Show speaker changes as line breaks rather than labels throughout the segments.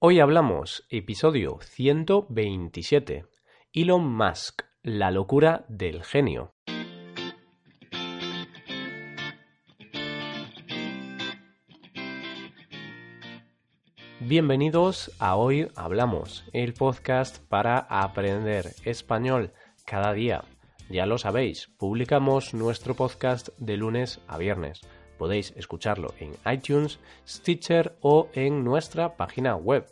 Hoy hablamos, episodio 127, Elon Musk, la locura del genio. Bienvenidos a Hoy Hablamos, el podcast para aprender español cada día. Ya lo sabéis, publicamos nuestro podcast de lunes a viernes. Podéis escucharlo en iTunes, Stitcher o en nuestra página web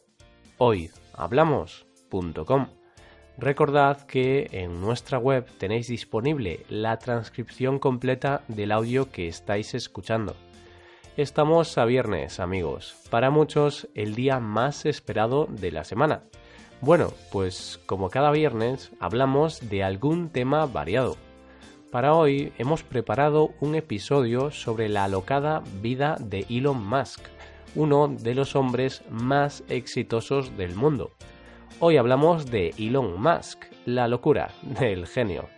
hoyhablamos.com. Recordad que en nuestra web tenéis disponible la transcripción completa del audio que estáis escuchando. Estamos a viernes, amigos. Para muchos, el día más esperado de la semana. Bueno, pues como cada viernes, hablamos de algún tema variado. Para hoy hemos preparado un episodio sobre la alocada vida de Elon Musk, uno de los hombres más exitosos del mundo. Hoy hablamos de Elon Musk, la locura del genio.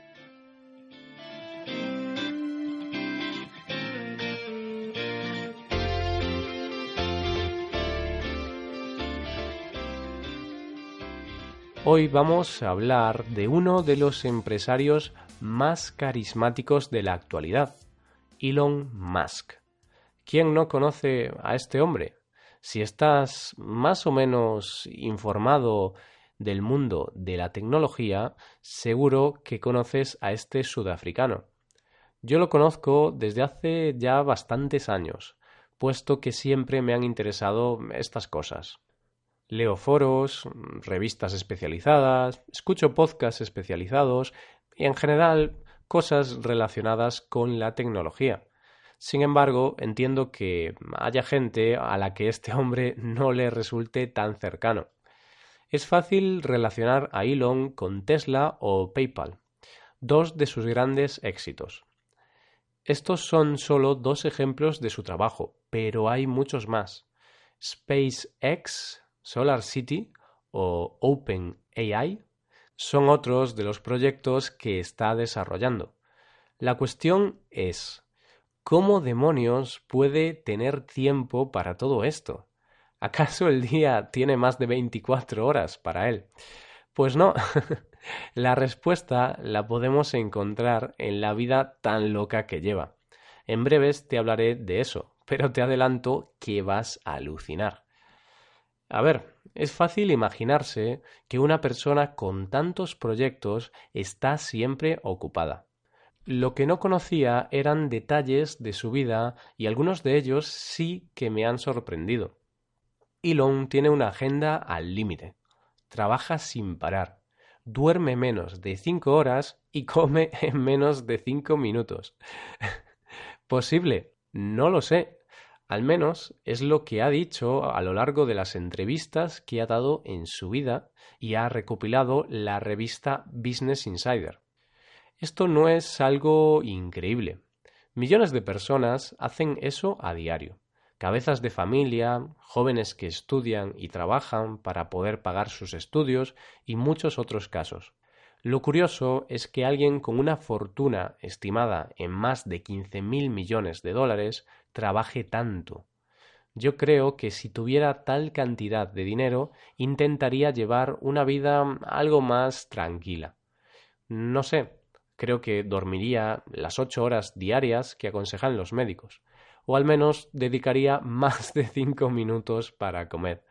Hoy vamos a hablar de uno de los empresarios más carismáticos de la actualidad, Elon Musk. ¿Quién no conoce a este hombre? Si estás más o menos informado del mundo de la tecnología, seguro que conoces a este sudafricano. Yo lo conozco desde hace ya bastantes años, puesto que siempre me han interesado estas cosas. Leo foros, revistas especializadas, escucho podcasts especializados y en general cosas relacionadas con la tecnología. Sin embargo, entiendo que haya gente a la que este hombre no le resulte tan cercano. Es fácil relacionar a Elon con Tesla o PayPal, dos de sus grandes éxitos. Estos son solo dos ejemplos de su trabajo, pero hay muchos más. SpaceX Solar City o OpenAI son otros de los proyectos que está desarrollando. La cuestión es, ¿cómo demonios puede tener tiempo para todo esto? ¿Acaso el día tiene más de 24 horas para él? Pues no. la respuesta la podemos encontrar en la vida tan loca que lleva. En breves te hablaré de eso, pero te adelanto que vas a alucinar. A ver, es fácil imaginarse que una persona con tantos proyectos está siempre ocupada. Lo que no conocía eran detalles de su vida y algunos de ellos sí que me han sorprendido. Elon tiene una agenda al límite. Trabaja sin parar. Duerme menos de cinco horas y come en menos de cinco minutos. ¿Posible? No lo sé, al menos es lo que ha dicho a lo largo de las entrevistas que ha dado en su vida y ha recopilado la revista Business Insider. Esto no es algo increíble. Millones de personas hacen eso a diario. Cabezas de familia, jóvenes que estudian y trabajan para poder pagar sus estudios y muchos otros casos. Lo curioso es que alguien con una fortuna estimada en más de 15.000 millones de dólares trabaje tanto. Yo creo que si tuviera tal cantidad de dinero intentaría llevar una vida algo más tranquila. No sé, creo que dormiría las ocho horas diarias que aconsejan los médicos, o al menos dedicaría más de cinco minutos para comer.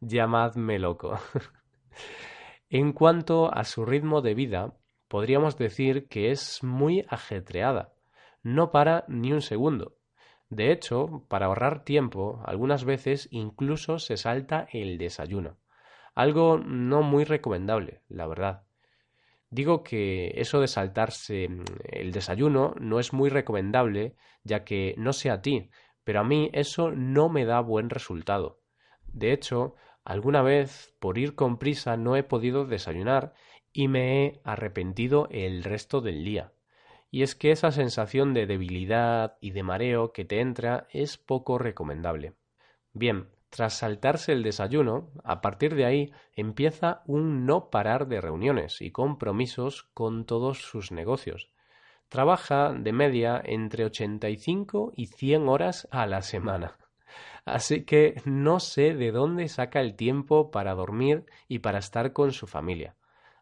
Llamadme loco. En cuanto a su ritmo de vida, podríamos decir que es muy ajetreada. No para ni un segundo. De hecho, para ahorrar tiempo, algunas veces incluso se salta el desayuno. Algo no muy recomendable, la verdad. Digo que eso de saltarse el desayuno no es muy recomendable, ya que no sé a ti, pero a mí eso no me da buen resultado. De hecho, Alguna vez, por ir con prisa, no he podido desayunar y me he arrepentido el resto del día. Y es que esa sensación de debilidad y de mareo que te entra es poco recomendable. Bien, tras saltarse el desayuno, a partir de ahí empieza un no parar de reuniones y compromisos con todos sus negocios. Trabaja de media entre 85 y 100 horas a la semana. Así que no sé de dónde saca el tiempo para dormir y para estar con su familia.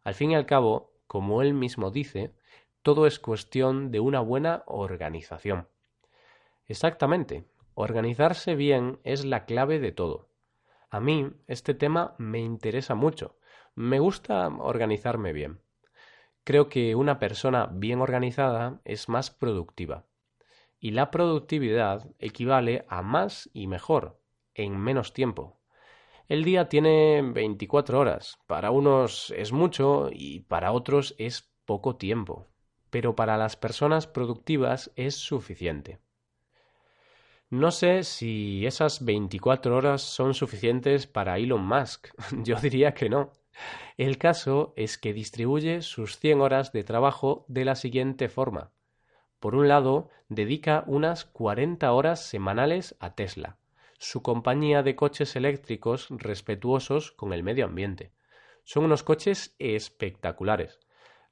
Al fin y al cabo, como él mismo dice, todo es cuestión de una buena organización. Exactamente, organizarse bien es la clave de todo. A mí este tema me interesa mucho. Me gusta organizarme bien. Creo que una persona bien organizada es más productiva. Y la productividad equivale a más y mejor, en menos tiempo. El día tiene 24 horas. Para unos es mucho y para otros es poco tiempo. Pero para las personas productivas es suficiente. No sé si esas 24 horas son suficientes para Elon Musk. Yo diría que no. El caso es que distribuye sus 100 horas de trabajo de la siguiente forma. Por un lado, dedica unas 40 horas semanales a Tesla, su compañía de coches eléctricos respetuosos con el medio ambiente. Son unos coches espectaculares.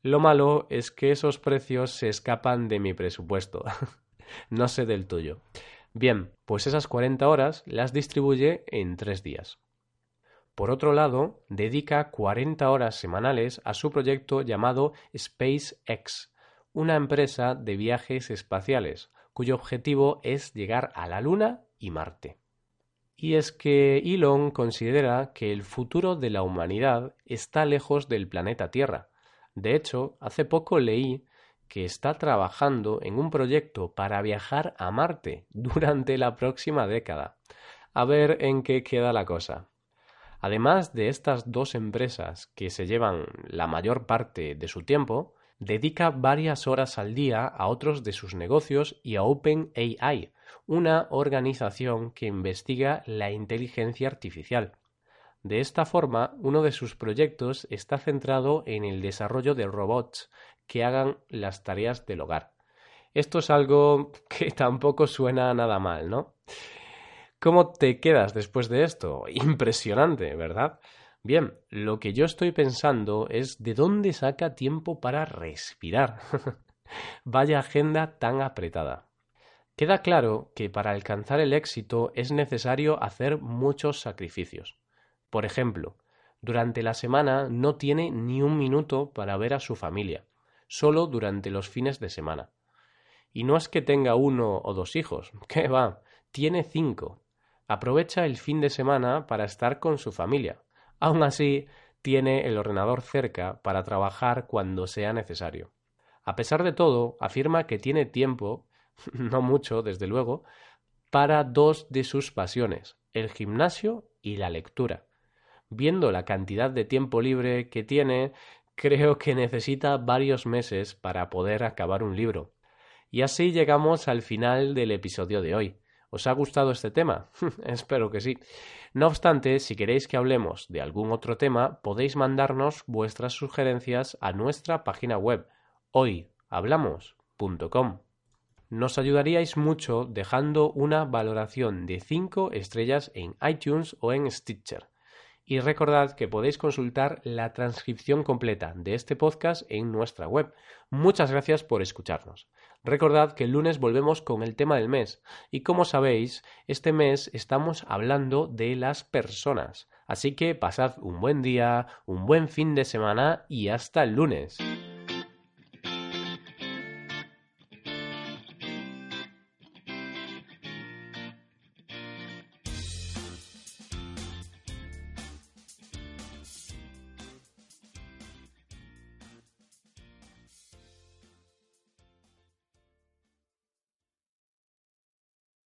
Lo malo es que esos precios se escapan de mi presupuesto. no sé del tuyo. Bien, pues esas 40 horas las distribuye en tres días. Por otro lado, dedica 40 horas semanales a su proyecto llamado SpaceX, una empresa de viajes espaciales, cuyo objetivo es llegar a la Luna y Marte. Y es que Elon considera que el futuro de la humanidad está lejos del planeta Tierra. De hecho, hace poco leí que está trabajando en un proyecto para viajar a Marte durante la próxima década. A ver en qué queda la cosa. Además de estas dos empresas que se llevan la mayor parte de su tiempo, dedica varias horas al día a otros de sus negocios y a OpenAI, una organización que investiga la inteligencia artificial. De esta forma, uno de sus proyectos está centrado en el desarrollo de robots que hagan las tareas del hogar. Esto es algo que tampoco suena nada mal, ¿no? ¿Cómo te quedas después de esto? Impresionante, ¿verdad? Bien, lo que yo estoy pensando es de dónde saca tiempo para respirar. Vaya agenda tan apretada. Queda claro que para alcanzar el éxito es necesario hacer muchos sacrificios. Por ejemplo, durante la semana no tiene ni un minuto para ver a su familia, solo durante los fines de semana. Y no es que tenga uno o dos hijos, ¿qué va? Tiene cinco Aprovecha el fin de semana para estar con su familia. Aún así, tiene el ordenador cerca para trabajar cuando sea necesario. A pesar de todo, afirma que tiene tiempo, no mucho, desde luego, para dos de sus pasiones, el gimnasio y la lectura. Viendo la cantidad de tiempo libre que tiene, creo que necesita varios meses para poder acabar un libro. Y así llegamos al final del episodio de hoy. ¿Os ha gustado este tema? Espero que sí. No obstante, si queréis que hablemos de algún otro tema, podéis mandarnos vuestras sugerencias a nuestra página web hoyhablamos.com. Nos ayudaríais mucho dejando una valoración de 5 estrellas en iTunes o en Stitcher. Y recordad que podéis consultar la transcripción completa de este podcast en nuestra web. Muchas gracias por escucharnos. Recordad que el lunes volvemos con el tema del mes y como sabéis, este mes estamos hablando de las personas. Así que pasad un buen día, un buen fin de semana y hasta el lunes.